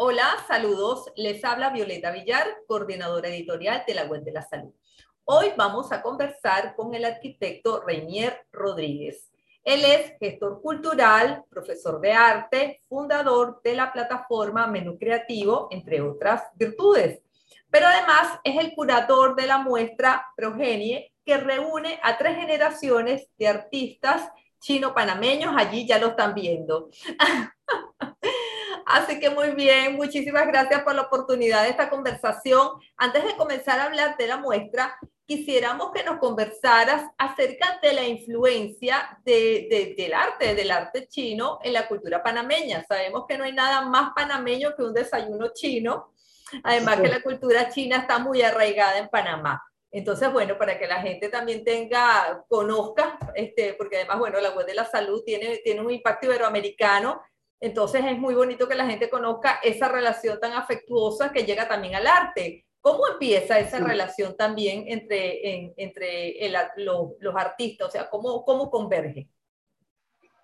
Hola, saludos. Les habla Violeta Villar, coordinadora editorial de la Web de la Salud. Hoy vamos a conversar con el arquitecto Reinier Rodríguez. Él es gestor cultural, profesor de arte, fundador de la plataforma Menú Creativo, entre otras virtudes. Pero además es el curador de la muestra Progenie, que reúne a tres generaciones de artistas chino-panameños. Allí ya lo están viendo. Así que muy bien, muchísimas gracias por la oportunidad de esta conversación. Antes de comenzar a hablar de la muestra, quisiéramos que nos conversaras acerca de la influencia del arte, del arte chino en la cultura panameña. Sabemos que no hay nada más panameño que un desayuno chino, además que la cultura china está muy arraigada en Panamá. Entonces, bueno, para que la gente también tenga, conozca, este, porque además, bueno, la web de la salud tiene, tiene un impacto iberoamericano, entonces es muy bonito que la gente conozca esa relación tan afectuosa que llega también al arte. ¿Cómo empieza esa relación también entre, entre los artistas? O sea, ¿cómo, cómo converge?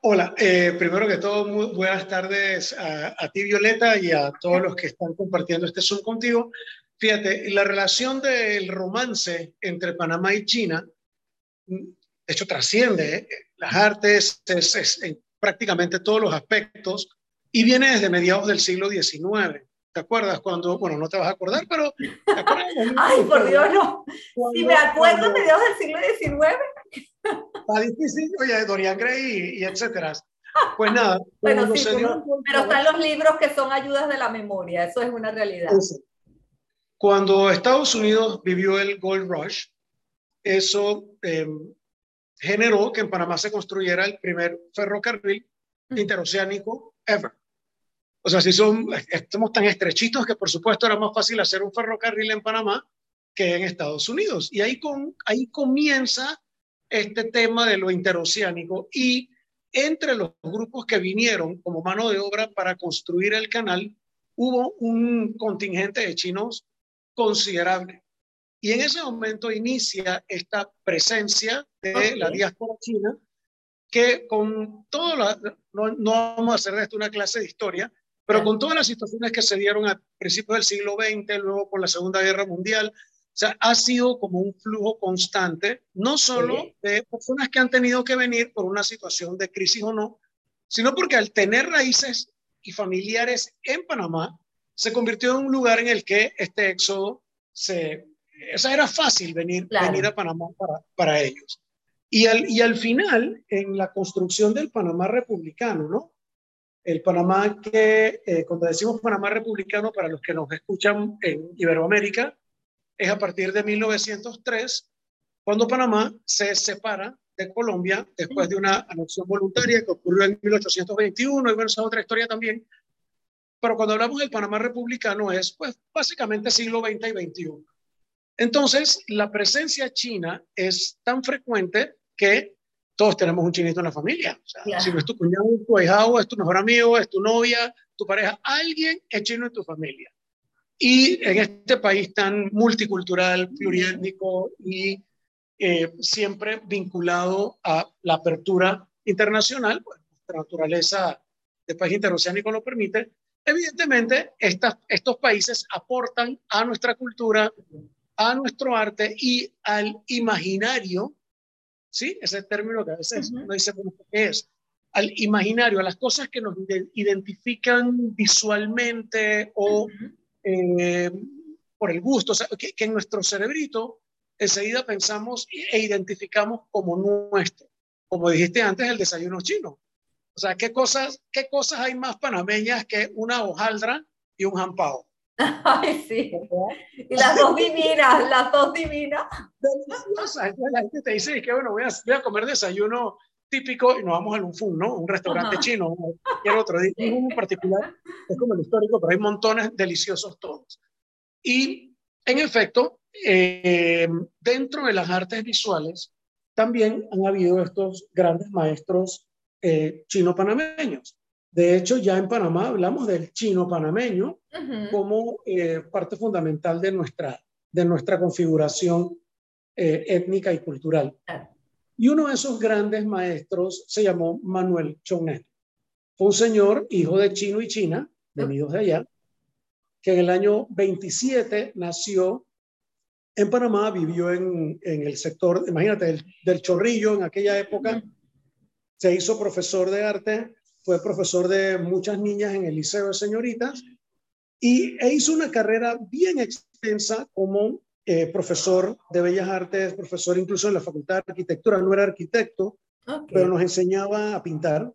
Hola, eh, primero que todo, muy buenas tardes a, a, ti, Violeta, y a todos los que están compartiendo este Zoom contigo. Fíjate, la relación del romance entre Panamá y China, de hecho, trasciende ¿eh? las artes, es, es, prácticamente todos los aspectos y viene desde mediados del siglo XIX. ¿Te acuerdas cuando, bueno, no te vas a acordar, pero... Ay, por Dios, no. si me acuerdo, mediados del siglo XIX. Está difícil, oye, Dorian Gray y, etcétera. Pues nada. bueno, sí, pero, pero, están los libros que son ayudas de la memoria, eso es una realidad. Cuando Estados Unidos vivió el Gold Rush, eso eh, generó que en Panamá se construyera el primer ferrocarril interoceánico ever. O sea, si son, estamos tan estrechitos que por supuesto era más fácil hacer un ferrocarril en Panamá que en Estados Unidos. Y ahí, con, ahí comienza este tema de lo interoceánico y entre los grupos que vinieron como mano de obra para construir el canal, hubo un contingente de chinos considerable. Y en ese momento inicia esta presencia de la diáspora china, que con todo, la, no, no, vamos a hacer de esto una clase de historia, pero con todas las situaciones que se dieron a principios del siglo XX, luego con la Segunda Guerra Mundial, o sea, ha sido como un flujo constante, no solo de personas que han tenido que venir por una situación de crisis o no, sino porque al tener raíces y familiares en Panamá, se convirtió en un lugar en el que este éxodo se esa era fácil venir, venir a Panamá para, para ellos. Y al, y al final, en la construcción del Panamá republicano, ¿no? El Panamá que, eh, cuando decimos Panamá republicano, para los que nos escuchan en Iberoamérica, es a partir de 1903, cuando Panamá se separa de Colombia después de una anexión voluntaria que ocurrió en 1821, y bueno, esa es otra historia también. Pero cuando hablamos del Panamá republicano es, pues, básicamente siglo XX y XXI. Entonces, la presencia china es tan frecuente que todos tenemos un chinito en la familia. O sea, Si no es tu cuñado, tu ahijado, es tu mejor amigo, es tu novia, tu pareja, alguien es chino en tu familia. Y en este país tan multicultural, pluriétnico y eh, siempre vinculado a la apertura internacional, pues nuestra naturaleza de país interoceánico lo permite, evidentemente estas, estos países aportan a nuestra cultura a nuestro arte y al imaginario, ¿sí? Ese término que a veces no dice qué es, al imaginario, a las cosas que nos identifican visualmente o eh, por el gusto, o sea, que, en nuestro cerebrito enseguida pensamos e identificamos como nuestro. Como dijiste antes, el desayuno chino. O sea, ¿qué cosas, qué cosas hay más panameñas que una hojaldra y un jampao? Ay, sí. Y las dos divinas, las dos divinas. Deliciosas. La gente te dice que bueno, voy a, voy a comer desayuno típico y nos vamos al Unfun, ¿no? Un restaurante chino, cualquier otro. En particular es como el histórico, pero hay montones deliciosos todos. Y en efecto, eh, dentro de las artes visuales también han habido estos grandes maestros eh, chino-panameños. De hecho, ya en Panamá hablamos del chino panameño como eh, parte fundamental de nuestra, de nuestra configuración eh, étnica y cultural. Y uno de esos grandes maestros se llamó Manuel Chongnet. Fue un señor, hijo de chino y china, venidos de allá, que en el año 27 nació en Panamá, vivió en, en el sector, imagínate, del, del, Chorrillo en aquella época, se hizo profesor de arte, fue profesor de muchas niñas en el Liceo de Señoritas y e hizo una carrera bien extensa como eh, profesor de Bellas Artes, profesor incluso en la Facultad de Arquitectura, no era arquitecto, pero nos enseñaba a pintar.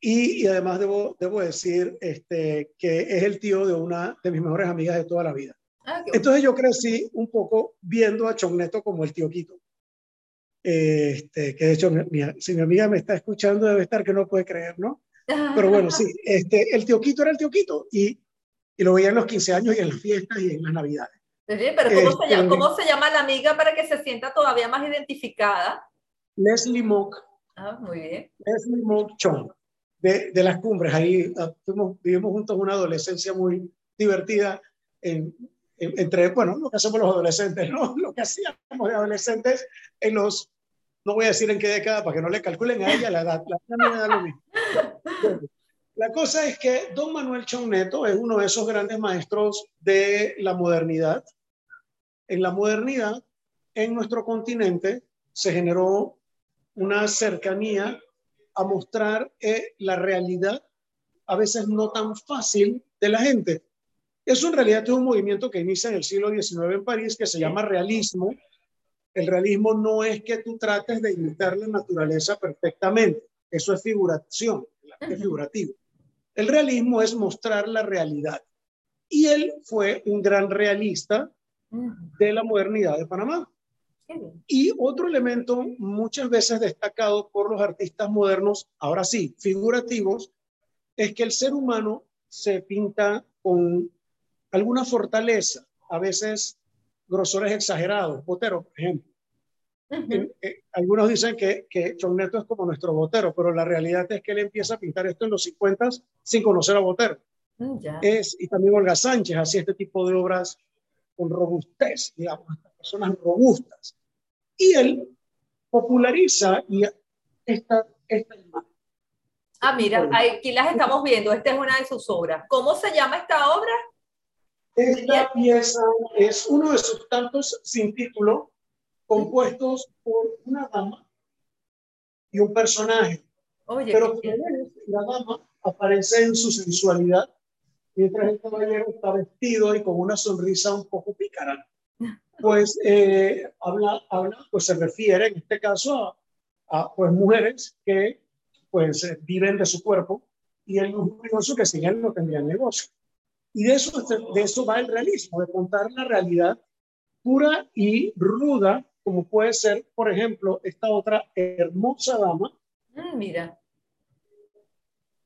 Y, y además debo, debo decir este, que es el tío de una de mis mejores amigas de toda la vida. Ah, Entonces yo crecí un poco viendo a Chonneto como el tío Quito. Este, que de hecho, si mi amiga me está escuchando, debe estar que no puede creer, ¿no? Pero bueno, sí, este, el tío Quito era el tío Quito y, y lo veía en los 15 años y en las fiestas y en las navidades. Sí, pero ¿cómo, se llama, este, ¿cómo se llama la amiga para que se sienta todavía más identificada? Leslie Mock. Ah, muy bien. Leslie Mock Chong, de, de las cumbres. Ahí ah, vivimos juntos una adolescencia muy divertida en, entre, bueno, lo que hacemos los adolescentes, ¿no? Lo que hacíamos de adolescentes en los, no voy a decir en qué década para que no le calculen a ella la edad, la, lo mismo. la cosa es que don Manuel Neto es uno de esos grandes maestros de la modernidad. En la modernidad, en nuestro continente, se generó una cercanía a mostrar eh, la realidad, a veces no tan fácil, de la gente. Eso en realidad es un movimiento que inicia en el siglo XIX en París que se llama realismo. El realismo no es que tú trates de imitar la naturaleza perfectamente, eso es figuración, es figurativo. El realismo es mostrar la realidad. Y él fue un gran realista de la modernidad de Panamá. Y otro elemento muchas veces destacado por los artistas modernos, ahora sí, figurativos, es que el ser humano se pinta con alguna fortaleza, a veces grosores exagerados, Botero, por ejemplo. Eh, algunos dicen que, que es como nuestro Botero, pero la realidad es que él empieza a pintar esto en los 50 sin conocer a Botero. Mm, es, y también Olga Sánchez hacía este tipo de obras con robustez, digamos, personas robustas. Y él populariza y esta, esta imagen. Ah, mira, aquí las estamos viendo. Esta es una de sus obras. ¿Cómo se llama esta obra? Esta pieza es uno de sus tantos sin título compuestos por una dama y un personaje. Pero la dama aparece en su sensualidad, mientras el caballero está vestido y con una sonrisa un poco pícara. Pues eh, habla, habla, pues se refiere en este caso a, a pues mujeres que pues viven de su cuerpo y el curioso que sin él no tendrían negocio. Y de eso, de eso va el realismo, de contar la realidad pura y ruda, como puede ser, por ejemplo, esta otra hermosa dama. Mm, mira.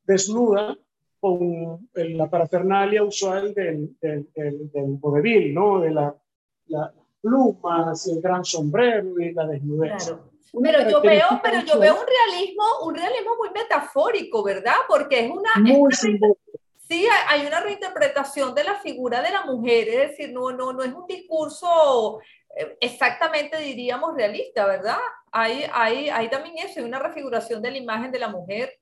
Desnuda con la parafernalia usual del, del, del, ¿no? De la, la, plumas, el gran sombrero y la desnudez. Claro. Pero yo veo, pero yo veo un realismo, un realismo muy metafórico, ¿verdad? Porque es una, muy es una Sí, hay una reinterpretación de la figura de la mujer, es decir, no, no, no es un discurso eh, exactamente, diríamos, realista, ¿verdad? Hay, hay, hay también eso, hay una refiguración de la imagen de la mujer.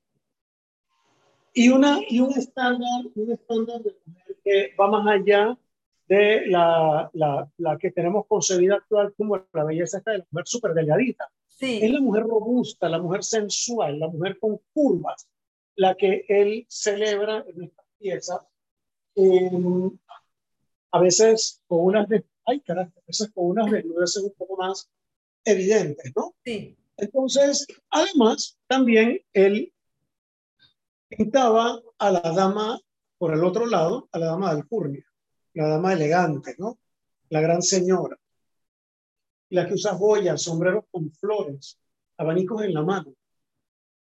Y, una, y un, estándar, un estándar de mujer que va más allá de la, la, la, que tenemos concebida actual como la belleza esta de la mujer súper delgadita. Sí. Es la mujer robusta, la mujer sensual, la mujer con curvas, la que él celebra en esta piezas, em, a veces con unas, de, ay, a veces con unas desnudeces un poco más evidentes, ¿no? Sí. Entonces, además, también él pintaba a la dama por el otro lado, a la dama de alcurnia, la dama elegante, ¿no? La gran señora, la que usa joyas, sombreros con flores, abanicos en la mano.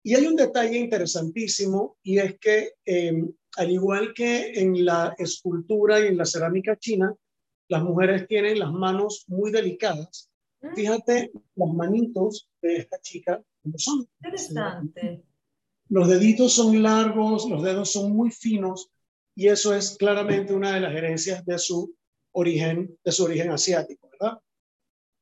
Y hay un detalle interesantísimo y es que em, al igual que en la escultura y en la cerámica china, las mujeres tienen las manos muy delicadas. Mm. Fíjate los manitos de esta chica, como son. Interesante. Los deditos son largos, los dedos son muy finos y eso es claramente una de las herencias de su origen, de su origen asiático, ¿verdad?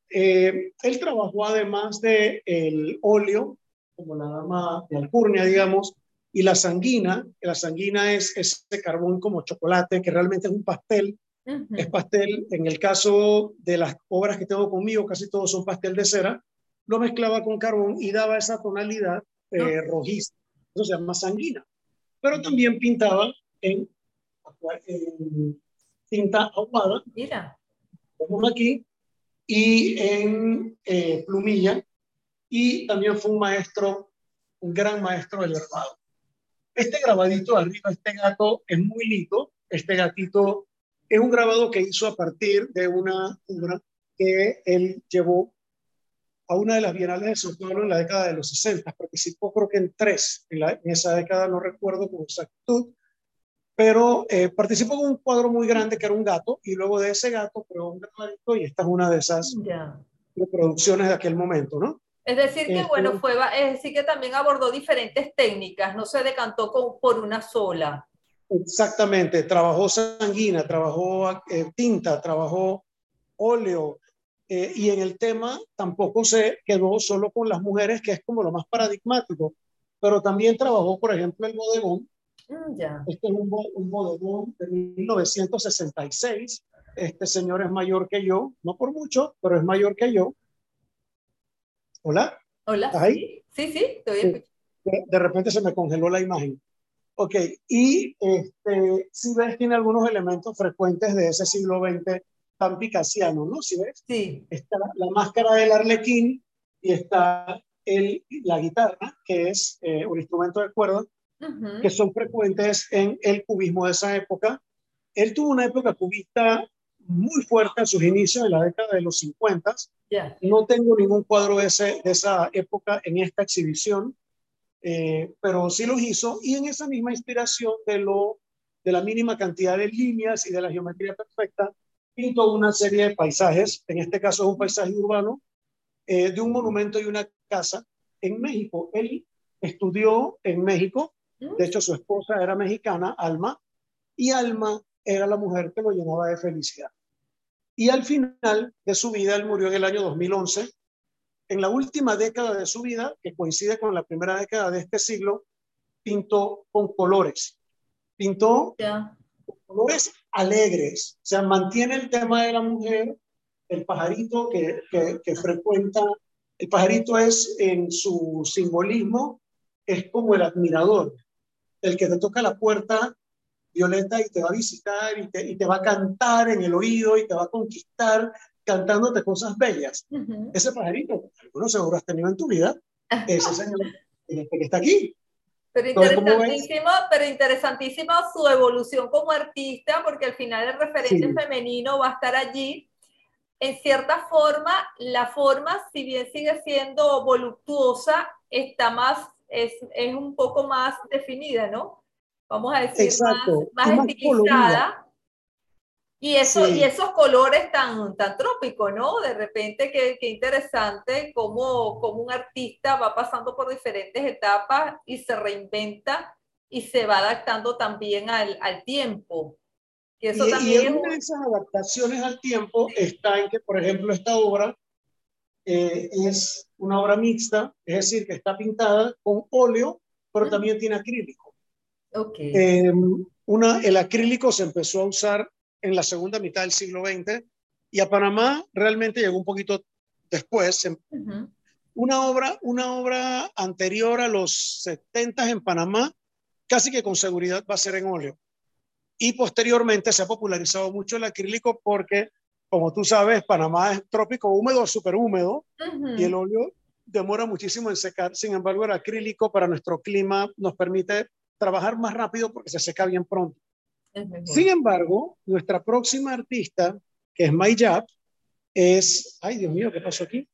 Eh, él trabajó además de el óleo, como la dama de Alcurnia, digamos, Y la sanguina, la sanguina es ese carbón como chocolate, que realmente es un pastel. Es pastel, en el caso de las obras que tengo conmigo, casi todos son pastel de cera, lo mezclaba con carbón y daba esa tonalidad eh, rojiza. Eso se llama sanguina. Pero también pintaba en, tinta ahumada. Mira. Como aquí. Y en eh, plumilla. Y también fue un maestro, un gran maestro del grabado. Este grabadito de arriba, este gato es muy lindo. Este gatito es un grabado que hizo a partir de una obra que él llevó a una de las bienales de Sao Paulo en la década de los 60. Participó creo que en tres, en, esa década no recuerdo con exactitud, pero eh, participó con un cuadro muy grande que era un gato y luego de ese gato creó un gatito y esta es una de esas reproducciones de aquel momento, ¿no? Es decir, que bueno, este fue, es decir, que también abordó diferentes técnicas, no se decantó con, por una sola. Exactamente, trabajó sanguina, trabajó eh, tinta, trabajó óleo, eh, y en el tema tampoco se quedó solo con las mujeres, que es como lo más paradigmático, pero también trabajó, por ejemplo, el bodegón. Mm, este es un, un bodegón de 1966. Este señor es mayor que yo, no por mucho, pero es mayor que yo. Hola. Hola. ahí? Sí, sí, estoy de, repente se me congeló la imagen. Ok, y este, si ves, tiene algunos elementos frecuentes de ese siglo XX tan picasiano, ¿no? Si ves? Sí. Está la máscara del arlequín y está el, la guitarra, que es eh, un instrumento de cuerda, que son frecuentes en el cubismo de esa época. Él tuvo una época cubista muy fuerte en sus inicios, en la década de los 50. No tengo ningún cuadro de, ese, de esa época en esta exhibición, eh, pero sí los hizo y en esa misma inspiración de, lo, de la mínima cantidad de líneas y de la geometría perfecta, pintó una serie de paisajes, en este caso es un paisaje urbano, eh, de un monumento y una casa en México. Él estudió en México, de hecho su esposa era mexicana, Alma, y Alma era la mujer que lo llenaba de felicidad. Y al final de su vida, él murió en el año 2011. En la última década de su vida, que coincide con la primera década de este siglo, pintó con colores. Pintó con colores alegres. O sea, mantiene el tema de la mujer, el pajarito que, que, frecuenta. El pajarito es en su simbolismo, es como el admirador, el que te toca la puerta Violeta y te va a visitar y te, y te va a cantar en el oído y te va a conquistar cantándote cosas bellas. Ese pajarito, algunos seguro has tenido en tu vida, ese señor este que está aquí. Pero interesantísimo, pero interesantísimo su evolución como artista, porque al final el referente femenino va a estar allí. En cierta forma, la forma, si bien sigue siendo voluptuosa, está más, es, es un poco más definida, ¿no? Vamos a decir, más, más, estilizada. Y, eso, y esos colores tan, tan trópicos, ¿no? De repente, qué, qué interesante cómo, cómo, un artista va pasando por diferentes etapas y se reinventa y se va adaptando también al, al tiempo. Y, eso también una de esas adaptaciones al tiempo está en que, por ejemplo, esta obra eh, es una obra mixta, es decir, que está pintada con óleo, pero también tiene acrílico. Okay. Em, una, el acrílico se empezó a usar en la segunda mitad del siglo XX y a Panamá realmente llegó un poquito después. Una obra, una obra anterior a los 70 en Panamá, casi que con seguridad va a ser en óleo. Y posteriormente se ha popularizado mucho el acrílico porque, como tú sabes, Panamá es trópico húmedo, súper húmedo, y el óleo demora muchísimo en secar. Sin embargo, el acrílico para nuestro clima nos permite trabajar más rápido porque se seca bien pronto. Sin embargo, nuestra próxima artista, que es Mai Yap, es, ay Dios mío, ¿qué pasó aquí?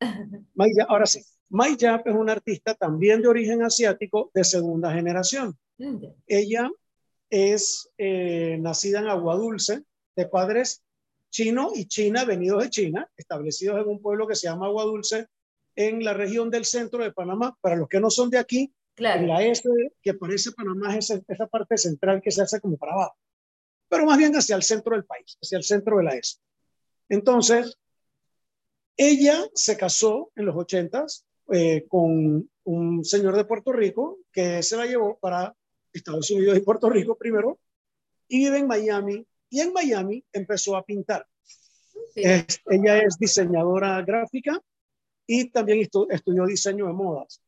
Mai ahora sí, Mai Yap es una artista también de origen asiático de segunda generación. Ella es eh, nacida en Agua Dulce, de padres chino y china, venidos de China, establecidos en un pueblo que se llama Agua Dulce, en la región del centro de Panamá. Para los que no son de aquí, la S que parece Panamá es esa parte central que se hace como para abajo, pero más bien hacia el centro del país, hacia el centro de la S. Entonces, ella se casó en los ochentas eh, con un señor de Puerto Rico que se la llevó para Estados Unidos y Puerto Rico primero y vive en Miami y en Miami empezó a pintar. ella es diseñadora gráfica y también estudió diseño de modas.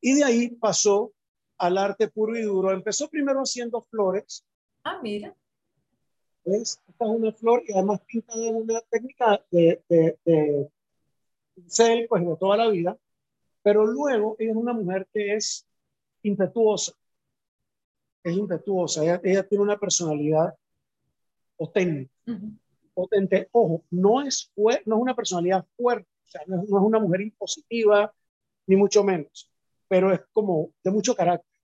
Y de ahí pasó al arte puro y duro. Empezó primero haciendo flores. Ah, mira. Esta es una flor y además pinta de una técnica de, de, de pincel, pues de toda la vida. Pero luego ella es una mujer que es impetuosa. Es impetuosa. Ella, tiene una personalidad potente. Potente. Ojo, no es, no es una personalidad fuerte. O sea, no es una mujer impositiva, ni mucho menos. Pero es como de mucho carácter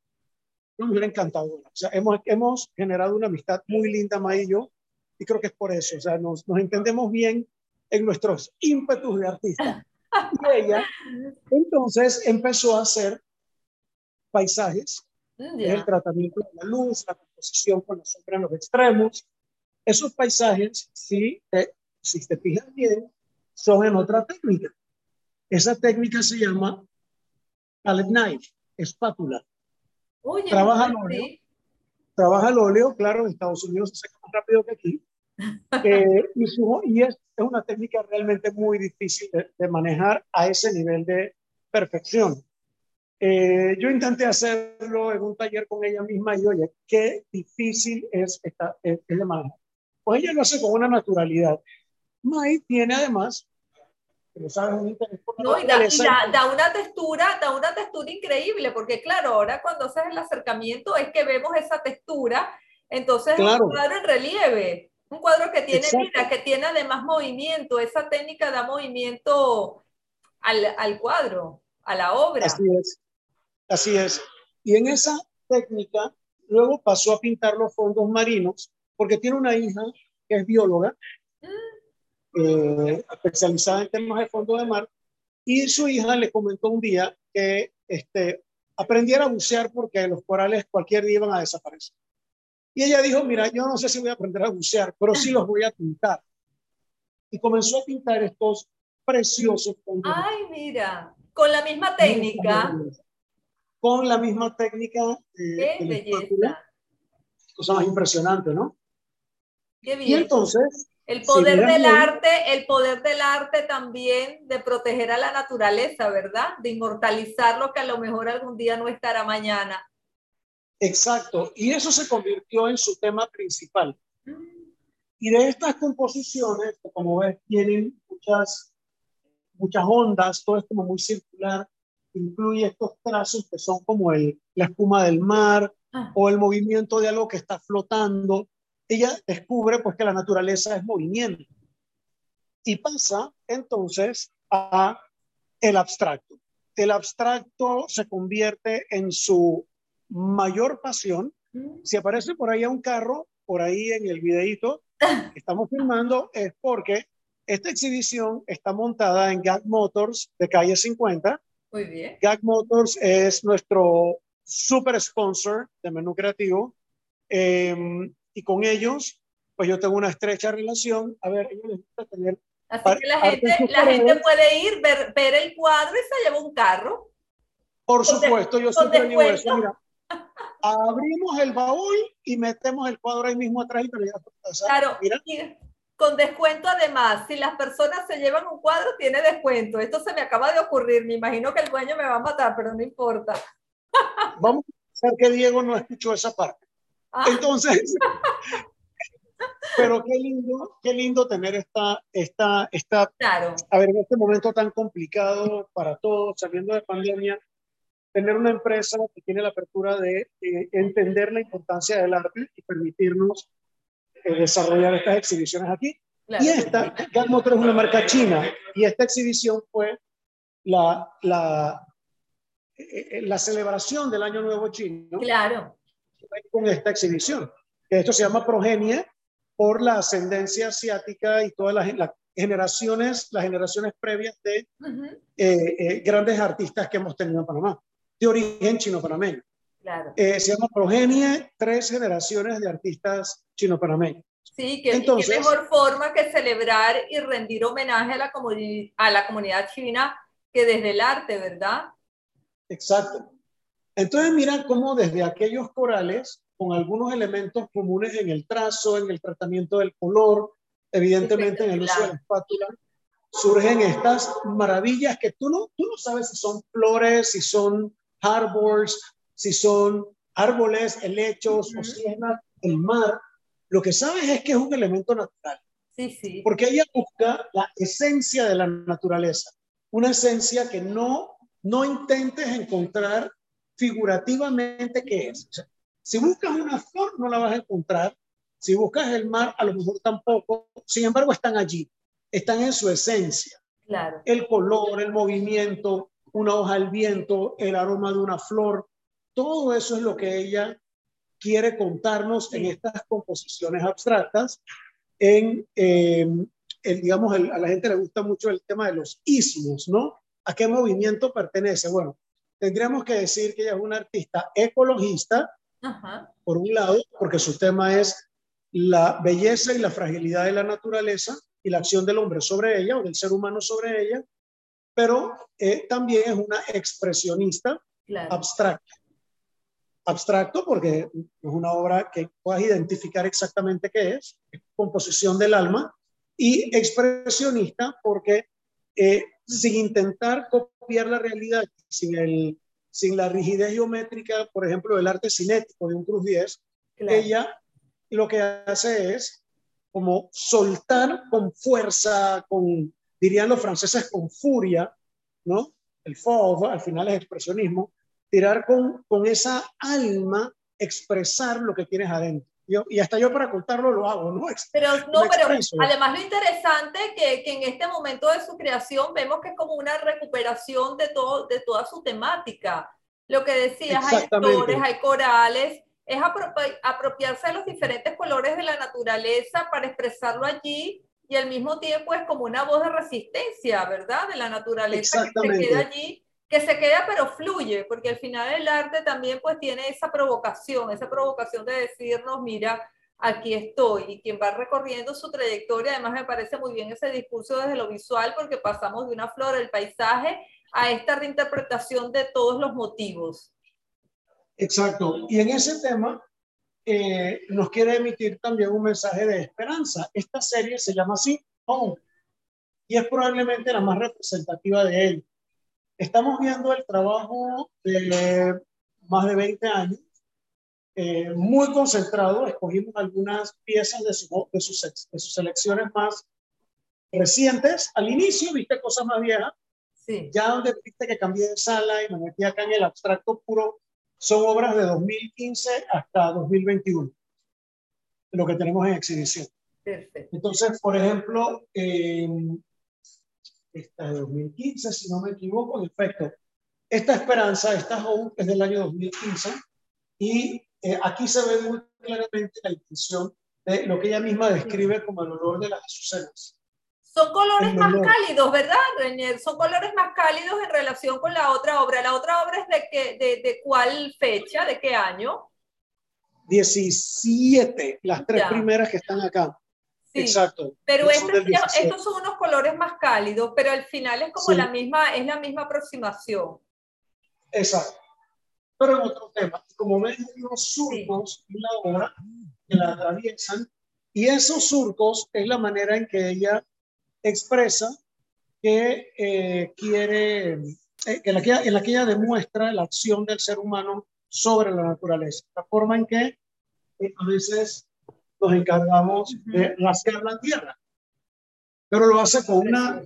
una mujer encantadora. O sea, hemos, hemos generado una amistad muy linda, Ma y yo, y creo que es por eso. O sea, nos, nos entendemos bien en nuestros ímpetus de artista. Y ella, entonces, empezó a hacer paisajes, mm, el tratamiento de la luz, la composición con la sombra en los extremos. Esos paisajes, si te, si te fijas bien, son en otra técnica. Esa técnica se llama palette knife, espátula trabaja el óleo. Trabaja el óleo, claro, en Estados Unidos se seca más rápido que aquí. Eh, y, es, una técnica realmente muy difícil de, manejar a ese nivel de perfección. Eh, yo intenté hacerlo en un taller con ella misma y oye, qué difícil es, esta, es, de manejar. Pues ella lo hace con una naturalidad. Mai tiene además no, y da, una textura, da una textura increíble, porque claro, ahora cuando haces el acercamiento es que vemos esa textura, entonces es un cuadro en relieve, un cuadro que tiene que tiene además movimiento, esa técnica da movimiento al, al cuadro, a la obra. Así es, así es. Y en esa técnica luego pasó a pintar los fondos marinos, porque tiene una hija que es bióloga, eh, especializada en temas de fondo de mar, y su hija le comentó un día que este, aprendiera a bucear porque los corales cualquier día iban a desaparecer. Y ella dijo, mira, yo no sé si voy a aprender a bucear, pero sí los voy a pintar. Y comenzó a pintar estos preciosos fondos. Ay, mira, con la misma técnica. Con la misma técnica. Qué belleza. Cosa más impresionante, ¿no? Qué bien. Y entonces, el poder del arte, el poder del arte también de proteger a la naturaleza, ¿verdad? De inmortalizar lo que a lo mejor algún día no estará mañana. Exacto, y eso se convirtió en su tema principal. Y de estas composiciones, que como ves, tienen muchas, muchas ondas, todo es como muy circular, incluye estos trazos que son como el, la espuma del mar ah. o el movimiento de algo que está flotando ella descubre pues que la naturaleza es movimiento y pasa entonces a el abstracto. El abstracto se convierte en su mayor pasión. Si aparece por ahí un carro, por ahí en el videito que estamos filmando, es porque esta exhibición está montada en Gag Motors de calle 50. Muy bien. Gag Motors es nuestro super sponsor de menú creativo. Em, y con ellos, pues yo tengo una estrecha relación. A ver, ellos les gusta tener... Así que la gente, la gente puede ir, ver, ver, el cuadro y se lleva un carro. Por supuesto, yo siempre digo eso. Mira, abrimos el baúl y metemos el cuadro ahí mismo atrás y te lo Claro, con descuento además. Si las personas se llevan un cuadro, tiene descuento. Esto se me acaba de ocurrir. Me imagino que el dueño me va a matar, pero no importa. Vamos a ver que Diego no escuchó esa parte. Ah. Entonces, pero qué lindo, qué lindo tener esta, esta, esta, claro. a ver, en este momento tan complicado para todos, saliendo de pandemia, tener una empresa que tiene la apertura de eh, entender la importancia del arte y permitirnos eh, desarrollar estas exhibiciones aquí. Y esta, Gag Motor es una marca china, y esta exhibición fue la, la, eh, la celebración del Año Nuevo Chino. Claro con esta exhibición. Esto se llama progenie por la ascendencia asiática y todas las, generaciones, las generaciones previas de eh, eh, grandes artistas que hemos tenido en Panamá, de origen chino-panameño. Claro. Eh, se llama Progenie, tres generaciones de artistas chino-panameños. Sí, que, Entonces, qué mejor forma que celebrar y rendir homenaje a la, a la comunidad china que desde el arte, ¿verdad? Exacto. Entonces mira cómo desde aquellos corales, con algunos elementos comunes en el trazo, en el tratamiento del color, evidentemente en el uso de la espátula, surgen estas maravillas que tú no, tú no sabes si son flores, si son harbors, si son árboles, helechos, o si es el mar. Lo que sabes es que es un elemento natural. Sí, sí. Porque ella busca la esencia de la naturaleza, una esencia que no, no intentes encontrar figurativamente qué es. si buscas una flor, no la vas a encontrar. Si buscas el mar, a lo mejor tampoco. Sin embargo, están allí, están en su esencia. Claro. El color, el movimiento, una hoja al viento, el aroma de una flor, todo eso es lo que ella quiere contarnos en estas composiciones abstractas. En, eh, digamos, a la gente le gusta mucho el tema de los ismos, ¿no? ¿A qué movimiento pertenece? Bueno, tendríamos que decir que ella es una artista ecologista, por un lado, porque su tema es la belleza y la fragilidad de la naturaleza y la acción del hombre sobre ella o del ser humano sobre ella, pero eh, también es una expresionista abstracta. Abstracto porque es una obra que puedas identificar exactamente qué es, composición del alma, y expresionista porque eh, sin intentar copiar la realidad, sin, el, sin la rigidez geométrica, por ejemplo, del arte cinético de un Cruz 10, ella lo que hace es como soltar con fuerza, con, dirían los franceses, con furia, ¿no? El fauve, al final es expresionismo, tirar con, con esa alma, expresar lo que tienes adentro. Yo, y hasta yo para contarlo lo hago, ¿no? Pero no, pero además lo interesante que, que en este momento de su creación vemos que es como una recuperación de, todo, de toda su temática. Lo que decías, hay flores, hay corales, es apropiarse de los diferentes colores de la naturaleza para expresarlo allí y al mismo tiempo es como una voz de resistencia, ¿verdad? De la naturaleza que se queda allí, que se queda pero fluye, porque al final el arte también pues tiene esa provocación, esa provocación de decirnos, mira, aquí estoy. Y quien va recorriendo su trayectoria, además me parece muy bien ese discurso desde lo visual, porque pasamos de una flor, el paisaje, a esta reinterpretación de todos los motivos. Exacto. Y en ese tema eh, nos quiere emitir también un mensaje de esperanza. Esta serie se llama así, Home, y es probablemente la más representativa de él. Estamos viendo el trabajo de más de 20 años, eh, muy concentrado. Escogimos algunas piezas de, su, de, sus, de sus selecciones más recientes. Al inicio viste cosas más viejas. Sí. Ya donde viste que cambié de sala y me metí acá en el abstracto puro, son obras de 2015 hasta 2021, lo que tenemos en exhibición. Perfecto. Entonces, por ejemplo, esta de 2015, si no me equivoco, en efecto, esta esperanza, esta Hope es del año 2015 y eh, aquí se ve muy claramente la intención de lo que ella misma describe como el olor de las azucenas. Son colores más cálidos, ¿verdad, Reñer? Son colores más cálidos en relación con la otra obra. ¿La otra obra es de, qué, de, de cuál fecha, de qué año? 17, las tres primeras que están acá. Sí, Exacto. Pero este estos son unos colores más cálidos, pero al final es como la misma, es la misma aproximación. Exacto. Pero en otro tema, como ven, hay unos surcos en la obra que la atraviesan, y esos surcos es la manera en que ella expresa que eh, quiere, eh, en, la que, en la que ella demuestra la acción del ser humano sobre la naturaleza, la forma en que eh, a veces nos encargamos de rascar la tierra, pero lo hace con una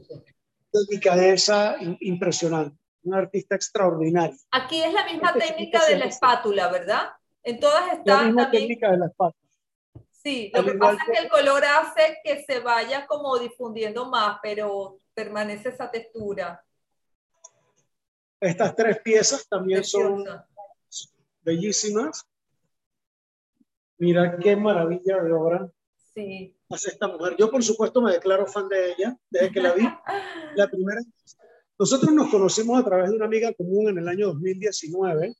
delicadeza impresionante, un artista extraordinario. Aquí es la misma técnica de la espátula, ¿verdad? En todas está la misma técnica de la espátula. Sí, lo que pasa es que el color hace que se vaya como difundiendo más, pero permanece esa textura. Estas tres piezas también son bellísimas. Mira qué maravilla de obra. Sí. Hace esta mujer. Yo, por supuesto, me declaro fan de ella desde que la vi. la primera. Nosotros nos conocimos a través de una amiga común en el año 2019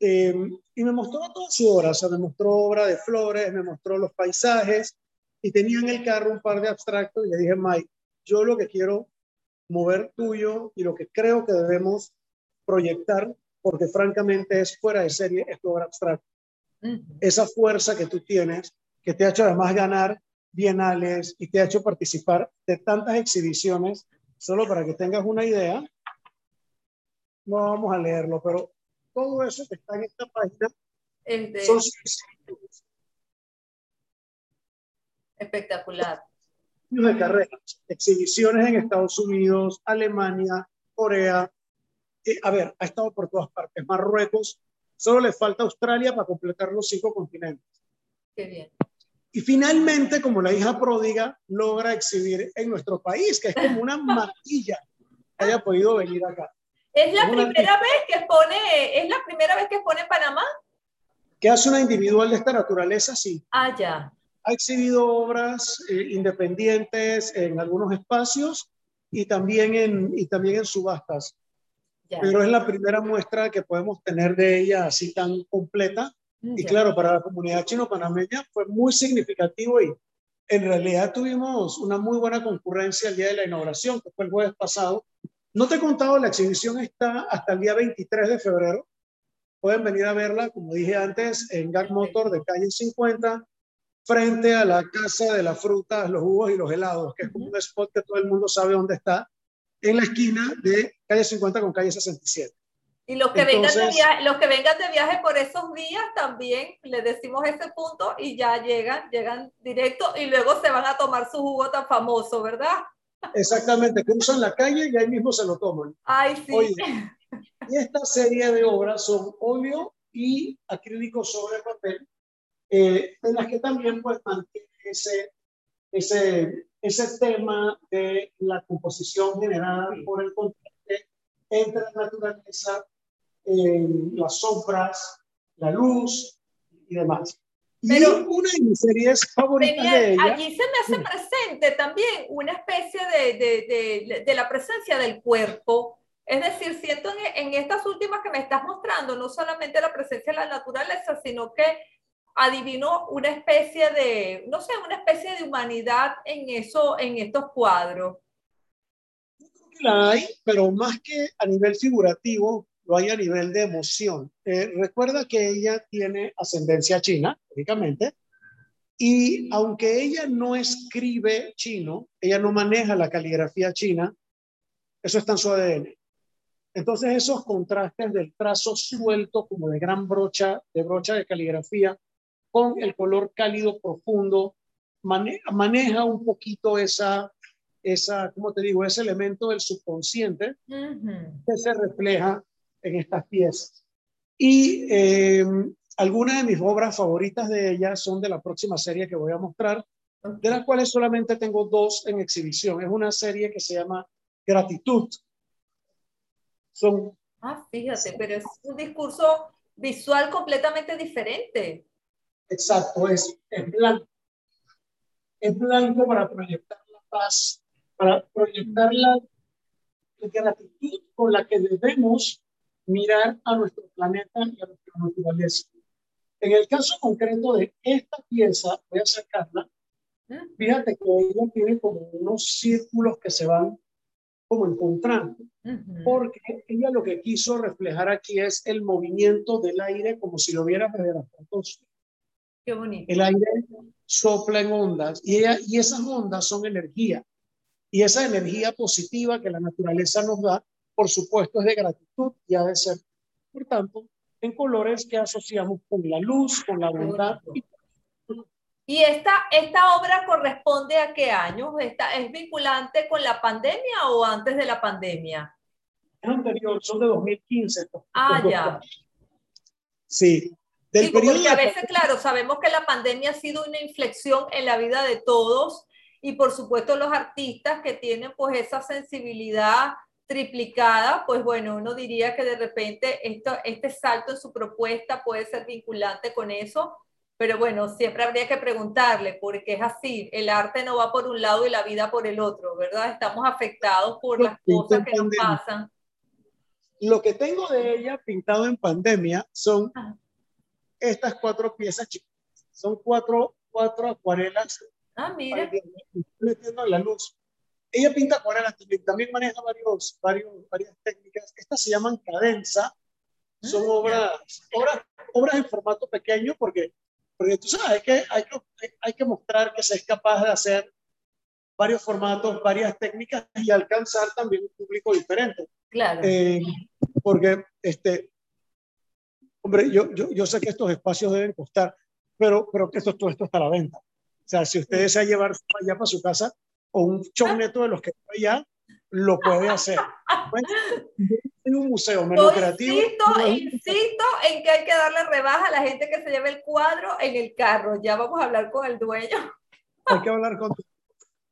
Em, y me mostró toda su obra, o sea, me mostró obra de flores, me mostró los paisajes y tenía en el carro un par de abstractos y le dije, Mike, yo lo que quiero mover tuyo y lo que creo que debemos proyectar porque francamente es fuera de serie, es tu obra abstracta. Esa fuerza que tú tienes, que te ha hecho además ganar bienales y te ha hecho participar de tantas exhibiciones, solo para que tengas una idea, no vamos a leerlo, pero todo eso que está en esta página son espectacular. De carreras, exhibiciones en Estados Unidos, Alemania, Corea. Eh, a ver, ha estado por todas partes. Marruecos, solo le falta Australia para completar los cinco continentes. Qué bien. Y finalmente, como la hija pródiga, logra exhibir en nuestro país, que es como una maravilla que haya podido venir acá. ¿Es la primera vez que expone, es la primera vez que expone en Panamá? Que hace una individual de esta naturaleza, sí. Ah, ya. Ha exhibido obras eh, independientes en algunos espacios y también en, y también en subastas. Pero es la primera muestra que podemos tener de ella así tan completa. Y claro, para la comunidad chino-panameña fue muy significativo y en realidad tuvimos una muy buena concurrencia el día de la inauguración, que fue el jueves pasado, no te he contado, la exhibición está hasta el día 23 de febrero. Pueden venir a verla, como dije antes, en Gag Motor de calle 50, frente a la Casa de las Frutas, los Jugos y los Helados, que es como un spot que todo el mundo sabe dónde está, en la esquina de calle 50 con calle 67. Y los que, vengan de viaje, los que vengan de viaje por esos días también le decimos ese punto y ya llegan, llegan directo y luego se van a tomar su jugo tan famoso, ¿verdad? Exactamente, cruzan la calle y ahí mismo se lo toman. Ay, sí. y esta serie de obras son óleo y acrílico sobre papel, eh, en las que también pues mantiene ese, ese, ese tema de la composición generada por el contraste entre la naturaleza, eh, las sombras, la luz y demás. Pero una de mis series favoritas de ella. Allí se me hace presente también una especie de, de, de, la presencia del cuerpo. Es decir, siento en, en, estas últimas que me estás mostrando no solamente la presencia de la naturaleza, sino que adivino una especie de, no sé, una especie de humanidad en, eso, en estos cuadros. La hay, pero más que a nivel figurativo, lo hay a nivel de emoción. Eh, recuerda que ella tiene ascendencia china, lógicamente, y aunque ella no escribe chino, ella no maneja la caligrafía china, eso está en su ADN. Entonces esos contrastes del trazo suelto como de gran brocha, de brocha de caligrafía, con el color cálido profundo, maneja un poquito esa, esa, ¿cómo te digo? Ese elemento del subconsciente que se refleja en estas piezas. Y eh, algunas de mis obras favoritas de ellas son de la próxima serie que voy a mostrar, de las cuales solamente tengo dos en exhibición. Es una serie que se llama Gratitud. Son, ah, fíjate, pero es un discurso visual completamente diferente. Exacto, es, es blanco. Es blanco para proyectar la paz, para proyectar la gratitud con la que debemos mirar a nuestro planeta y a nuestra naturaleza. En el caso concreto de esta pieza, voy a sacarla, fíjate que ella tiene como unos círculos que se van como encontrando, porque ella lo que quiso reflejar aquí es el movimiento del aire como si lo viera desde la estratosfera. Qué bonito. El aire sopla en ondas y, ella, y esas ondas son energía. Y esa energía positiva que la naturaleza nos da por supuesto, es de gratitud y ha de ser, por tanto, en colores que asociamos con la luz, con la bondad. ¿Y esta, esta obra corresponde a qué año? ¿Esta, ¿Es vinculante con la pandemia o antes de la pandemia? Es anterior, son de 2015. ah, ya. Sí. Del porque a veces, claro, sabemos que la pandemia ha sido una inflexión en la vida de todos y por supuesto los artistas que tienen pues esa sensibilidad triplicada, pues bueno, uno diría que de repente esto, este salto en su propuesta puede ser vinculante con eso, pero bueno, siempre habría que preguntarle, porque es así, el arte no va por un lado y la vida por el otro, ¿verdad? Estamos afectados por las cosas que nos pasan. Lo que tengo de ella pintado en pandemia son estas cuatro piezas chicas. Son cuatro, cuatro acuarelas. Ah, mira. Metiendo la luz. Ella pinta acuarelas también, también maneja varios, varios, varias técnicas. Estas se llaman cadenza. son obras, obras, obras en formato pequeño porque, porque tú sabes que hay, que hay que mostrar que se es capaz de hacer varios formatos, varias técnicas y alcanzar también un público diferente. Claro. Eh, porque, este, hombre, yo, yo, yo, sé que estos espacios deben costar, pero, pero que esto, todo esto está a la venta. O sea, si usted desea llevar allá para su casa o un show neto de los que está allá, lo puede hacer. en un museo menos creativo. Insisto, insisto en que hay que darle rebaja a la gente que se lleve el cuadro en el carro. Ya vamos a hablar con el dueño. Hay que hablar con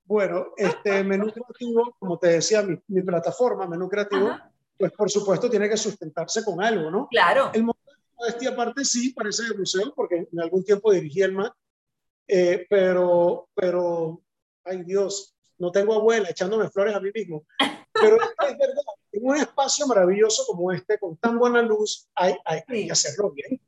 bueno, este menú creativo, como te decía, mi, mi plataforma, menú creativo, pues por supuesto tiene que sustentarse con algo, ¿no? Claro. El de este aparte sí parece de museo, porque en algún tiempo dirigí el MAC, eh, pero, pero, ay Dios, no tengo abuela echándome flores a mí mismo. Pero es, verdad, en un espacio maravilloso como este, con tan buena luz, hay, hay, hay que hacerlo bien.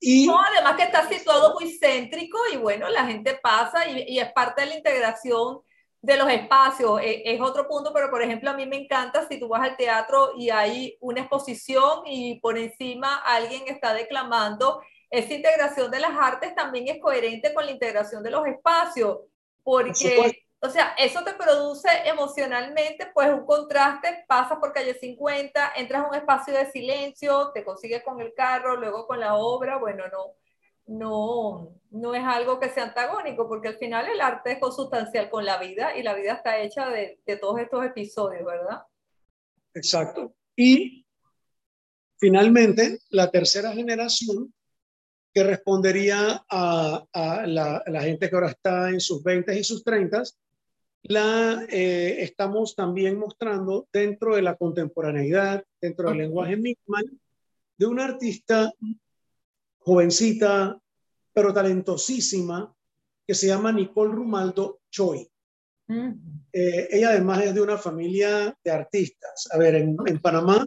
Y, no, además que está situado muy céntrico y bueno, la gente pasa y, y es parte de la integración de los espacios eh, es otro punto, pero por ejemplo a mí me encanta si tú vas al teatro y hay una exposición y por encima alguien está declamando, esa integración de las artes también es coherente con la integración de los espacios, porque, o sea, eso te produce emocionalmente pues un contraste, pasas por calle 50, entras a un espacio de silencio, te consigues con el carro, luego con la obra, bueno, no no, no es algo que sea antagónico, porque al final el arte es consustancial con la vida y la vida está hecha de, todos estos episodios, ¿verdad? Exacto. Y finalmente, la tercera generación que respondería a, la, gente que ahora está en sus 20 y sus 30, la eh, estamos también mostrando dentro de la contemporaneidad, dentro del lenguaje minimal, de un artista jovencita, pero talentosísima, que se llama Nicole Rumaldo Choi. Mm. Eh, ella además es de una familia de artistas. A ver, en, Panamá,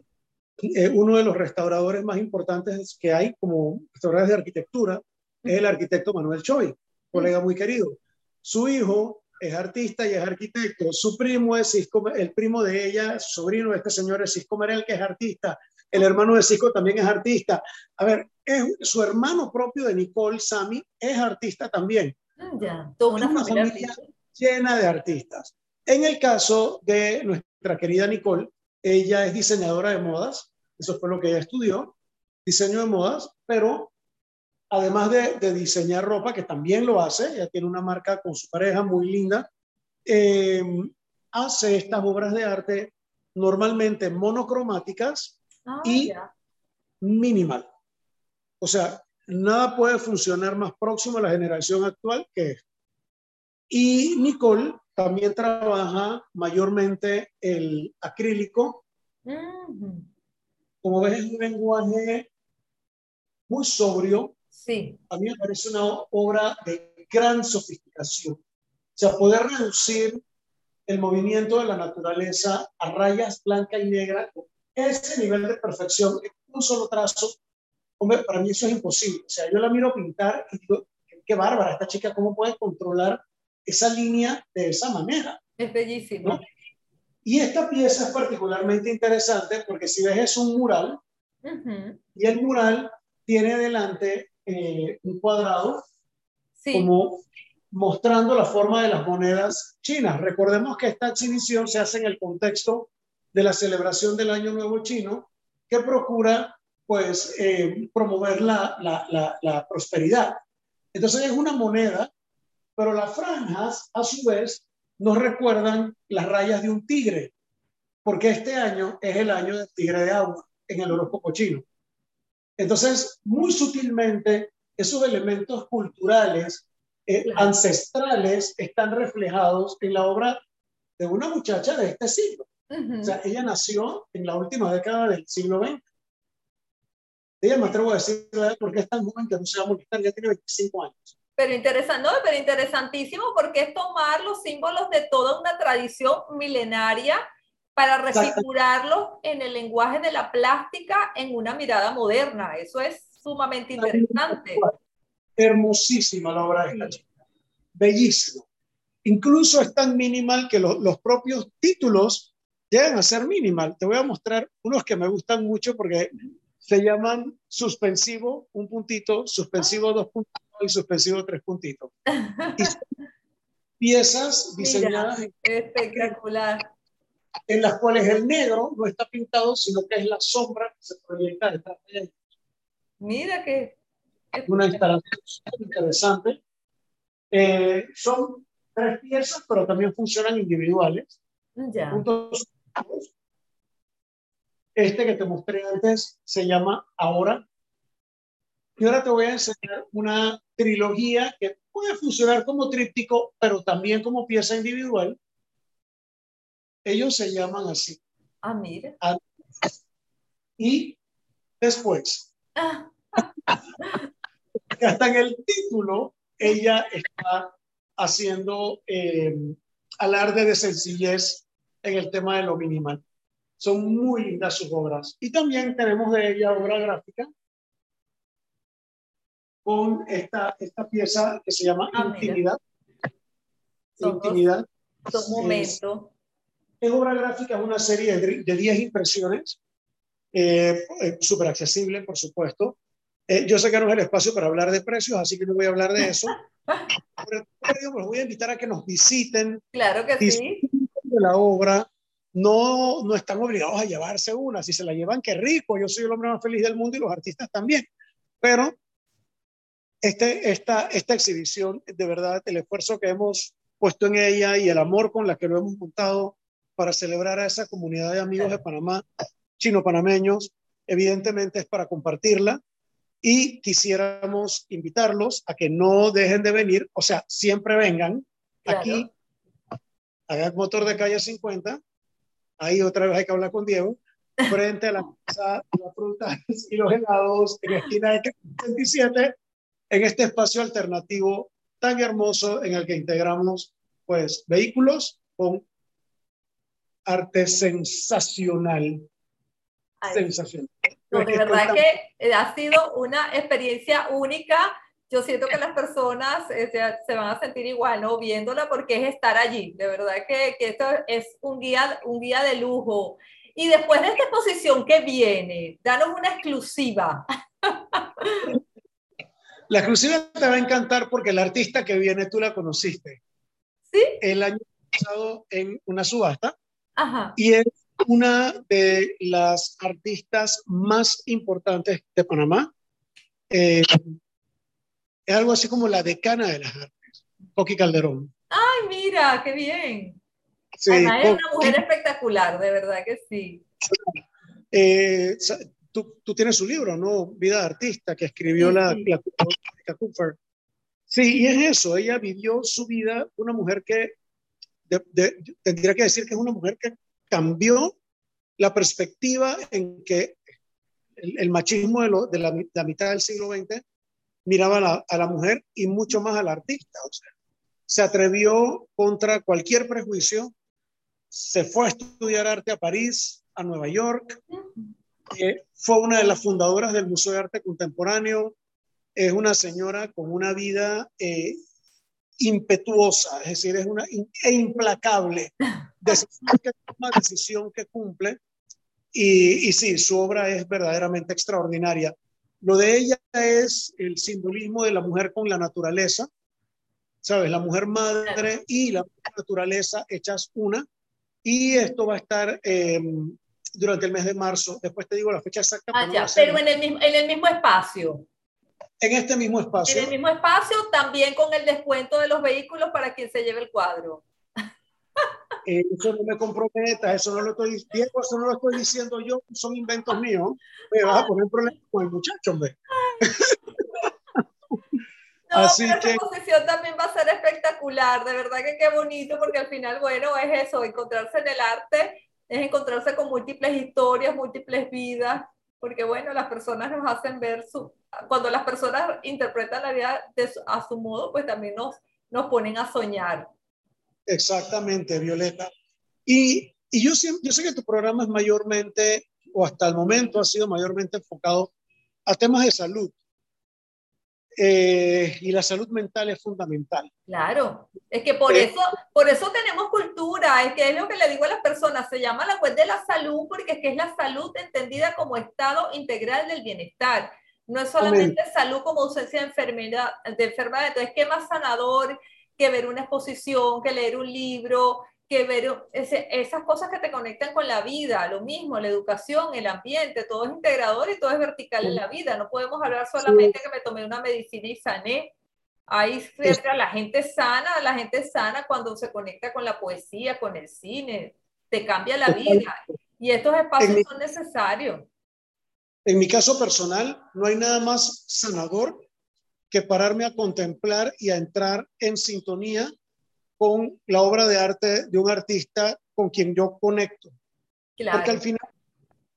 eh, uno de los restauradores más importantes que hay como restauradores de arquitectura es el arquitecto Manuel Choi, colega muy querido. Su hijo es artista y es arquitecto. Su primo es Cisco, el primo de ella, sobrino de este señor es Cisco Merel, que es artista. El hermano de Cisco también es artista. A ver, es, su hermano propio de Nicole, Sami, es artista también. Ah, ya, toda una, familia, llena de artistas. En el caso de nuestra querida Nicole, ella es diseñadora de modas, eso fue lo que ella estudió, diseño de modas, pero además de, diseñar ropa, que también lo hace, ella tiene una marca con su pareja muy linda, eh, hace estas obras de arte normalmente monocromáticas, Ah, y minimal. O sea, nada puede funcionar más próximo a la generación actual que esto. Y Nicole también trabaja mayormente el acrílico. Como ves, es un lenguaje muy sobrio. Sí. A mí me parece una obra de gran sofisticación. O sea, poder reducir el movimiento de la naturaleza a rayas blanca y negra ese nivel de perfección en un solo trazo, hombre, para mí eso es imposible. O sea, yo la miro pintar y digo, qué bárbara esta chica, ¿cómo puede controlar esa línea de esa manera? Es bellísimo. Y esta pieza es particularmente interesante porque si ves es un mural y el mural tiene delante eh, un cuadrado como mostrando la forma de las monedas chinas. Recordemos que esta exhibición se hace en el contexto de la celebración del Año Nuevo Chino, que procura pues eh, promover la, la, la, prosperidad. Entonces es una moneda, pero las franjas a su vez nos recuerdan las rayas de un tigre, porque este año es el año del tigre de agua en el horóscopo chino. Entonces, muy sutilmente, esos elementos culturales, eh, ancestrales, están reflejados en la obra de una muchacha de este siglo. O sea, ella nació en la última década del siglo XX. Ella me atrevo a decir porque es tan joven que no se va a molestar, ya tiene 25 años. Pero interesante, no, pero interesantísimo porque es tomar los símbolos de toda una tradición milenaria para refigurarlos en el lenguaje de la plástica en una mirada moderna. Eso es sumamente interesante. Hermosísima la obra de esta chica. Bellísima. Incluso es tan minimal que los propios títulos llegan a ser minimal. Te voy a mostrar unos que me gustan mucho porque se llaman suspensivo, un puntito, suspensivo dos puntitos y suspensivo tres puntitos. Y piezas diseñadas espectacular. en las cuales el negro no está pintado, sino que es la sombra que se proyecta detrás de ellos. Mira que... Una instalación interesante. Eh, son tres piezas, pero también funcionan individuales. Ya. Este que te mostré antes se llama Ahora. Y ahora te voy a enseñar una trilogía que puede funcionar como tríptico, pero también como pieza individual. Ellos se llaman así. Ah, mira. Y después. Ah. Hasta en el título, ella está haciendo eh, alarde de sencillez en el tema de lo minimal. Son muy lindas sus obras. Y también tenemos de ella obra gráfica con esta, esta pieza que se llama Ah. Intimidad. Son Intimidad. Momento. Es obra gráfica, es una serie de de 10 impresiones, eh, eh, súper accesible, por supuesto. Eh, yo sé que no es el espacio para hablar de precios, así que no voy a hablar de eso. Pero los voy a invitar a que nos visiten Claro que sí. de la obra. No, no están obligados a llevarse una. Si se la llevan, qué rico. Yo soy el hombre más feliz del mundo y los artistas también. Pero este, esta, esta exhibición, de verdad, el esfuerzo que hemos puesto en ella y el amor con la que lo hemos montado para celebrar a esa comunidad de amigos de Panamá, chino-panameños, evidentemente es para compartirla y quisiéramos invitarlos a que no dejen de venir, o sea, siempre vengan Claro. aquí, hagan motor de calle 50, ahí otra vez hay que hablar con Diego, frente a la casa de las frutas y los helados en la esquina de 27, en este espacio alternativo tan hermoso en el que integramos pues vehículos con arte sensacional, Ay, sensacional. No, de verdad que eh, ha sido una experiencia única. Yo siento que las personas eh, se, se van a sentir igual, ¿no? Viéndola porque es estar allí. De verdad que, que esto es un guía, un guía de lujo. Y después de esta exposición que viene, danos una exclusiva. La exclusiva te va a encantar porque la artista que viene tú la conociste ¿Sí? el año pasado en una subasta Ajá. y es una de las artistas más importantes de Panamá. Eh, es algo así como la decana de las artes, Coqui Calderón. Ay, mira, qué bien. Sí, Además, es una mujer espectacular, de verdad que sí. eh, tú, tú tienes su libro, ¿no? Vida de artista, que escribió Sí, la, sí. la. Sí, y es eso, ella vivió su vida, una mujer que, de- de- tendría que decir que es una mujer que cambió la perspectiva en que el, el machismo de, lo- de la, la mitad del siglo XX miraba a la, a la mujer y mucho más al artista. O sea, se atrevió contra cualquier prejuicio, se fue a estudiar arte a París, a Nueva York, eh, fue una de las fundadoras del Museo de Arte Contemporáneo, es una señora con una vida eh, impetuosa, es decir, es una e implacable, decisión que decisión que cumple, y, y sí, su obra es verdaderamente extraordinaria. Lo de ella es el simbolismo de la mujer con la naturaleza, ¿sabes? La mujer madre y la naturaleza hechas una, y esto va a estar eh, durante el mes de marzo, después te digo la fecha exacta. Ah, ya, pero en el, mismo, en el mismo espacio. en este mismo espacio. En el mismo espacio, también con el descuento de los vehículos para quien se lleve el cuadro. Eh, eso no me comprometa, eso no lo estoy Diego, eso no lo estoy diciendo yo, son inventos míos. Me vas a poner problemas con el muchacho, hombre. No, Así pero esta que- exposición también va a ser espectacular, de verdad que qué bonito, porque al final, bueno, es eso, encontrarse en el arte, es encontrarse con múltiples historias, múltiples vidas, porque bueno, las personas nos hacen ver su, cuando las personas interpretan la vida de a su modo, pues también nos, nos ponen a soñar. Exactamente, Violeta. Y, y yo, siem- yo sé que tu programa es mayormente, o hasta el momento ha sido mayormente enfocado a temas de salud. eh, y la salud mental es fundamental. Claro, es que por, eso, por eso tenemos cultura, es que es lo que le digo a las personas, se llama la web de la salud porque es que es la salud entendida como estado integral del bienestar. No es solamente salud como ausencia de enfermedad, de enfermedad, entonces qué más sanador que ver una exposición, que leer un libro, que ver esas cosas que te conectan con la vida, lo mismo, la educación, el ambiente, todo es integrador y todo es vertical en la vida. No podemos hablar solamente que me tomé una medicina y sané. Ahí la gente sana, la gente sana cuando se conecta con la poesía, con el cine, te cambia la vida. Y estos espacios son necesarios. En mi caso personal, no hay nada más sanador que pararme a contemplar y a entrar en sintonía con la obra de arte de un artista con quien yo conecto. Claro. Porque al final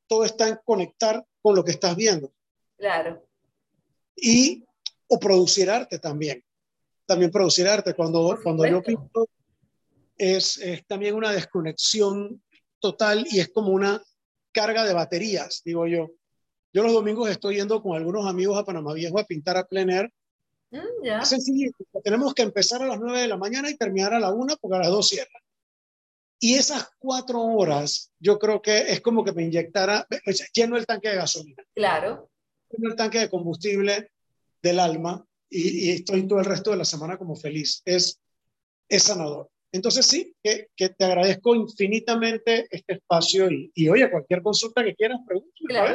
todo está en conectar con lo que estás viendo. Claro. Y o producir arte también. También producir arte. Cuando, cuando yo pinto es, es también una desconexión total y es como una carga de baterías, digo yo. Yo los domingos estoy yendo con algunos amigos a Panamá Viejo a pintar a plein air Mm, es sencillo, tenemos que empezar a las 9 de la mañana y terminar a la 1 porque a las 2 cierran. Y esas cuatro horas, yo creo que es como que me inyectara, lleno el tanque de gasolina. Claro. Lleno el tanque de combustible del alma y, estoy todo el resto de la semana como feliz. Es, es sanador. Entonces sí, que, que te agradezco infinitamente este espacio y, y oye, cualquier consulta que quieras, pregúntame.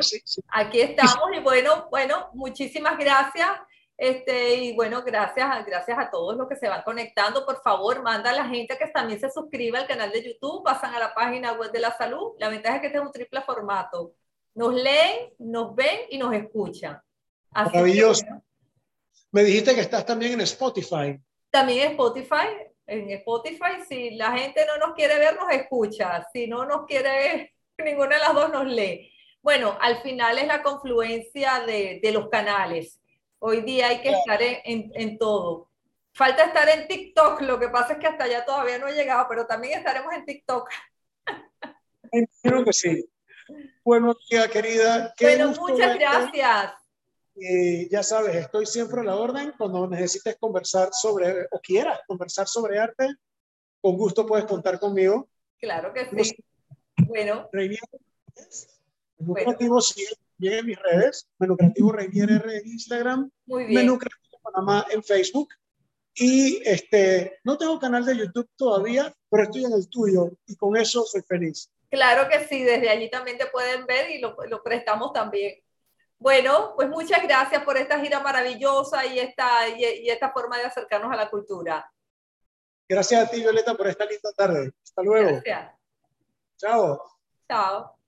Aquí estamos y bueno, bueno, muchísimas gracias. Este, y bueno, gracias, gracias a todos los que se van conectando. Por favor, manda a la gente que también se suscriba al canal de YouTube, pasan a la página web de la salud. La ventaja es que este es un triple formato. Nos leen, nos ven y nos escuchan. Maravilloso. Me dijiste que estás también en Spotify. También en Spotify. En Spotify, si la gente no nos quiere ver, nos escucha. Si no nos quiere ver, ninguna de las dos nos lee. Bueno, al final es la confluencia de, de los canales Hoy día hay que estar en, en, todo. Falta estar en TikTok, lo que pasa es que hasta allá todavía no he llegado, pero también estaremos en TikTok. Creo que sí. Bueno, tía querida. bueno, muchas gracias. Y ya sabes, estoy siempre a la orden. Cuando necesites conversar sobre, o quieras conversar sobre arte, con gusto puedes contar conmigo. Claro que sí. bueno. Reinier, bueno. Sigue Llegue mis redes, Menú Creativo Reinier R en Instagram, Muy bien. Menú Creativo Panamá en Facebook. Y este, no tengo canal de YouTube todavía, pero estoy en el tuyo y con eso soy feliz. Claro que sí, desde allí también te pueden ver y lo, lo prestamos también. Bueno, pues muchas gracias por esta gira maravillosa y esta, y, y esta forma de acercarnos a la cultura. Gracias a ti, Violeta, por esta linda tarde. Hasta luego. Gracias. Chao. Chao.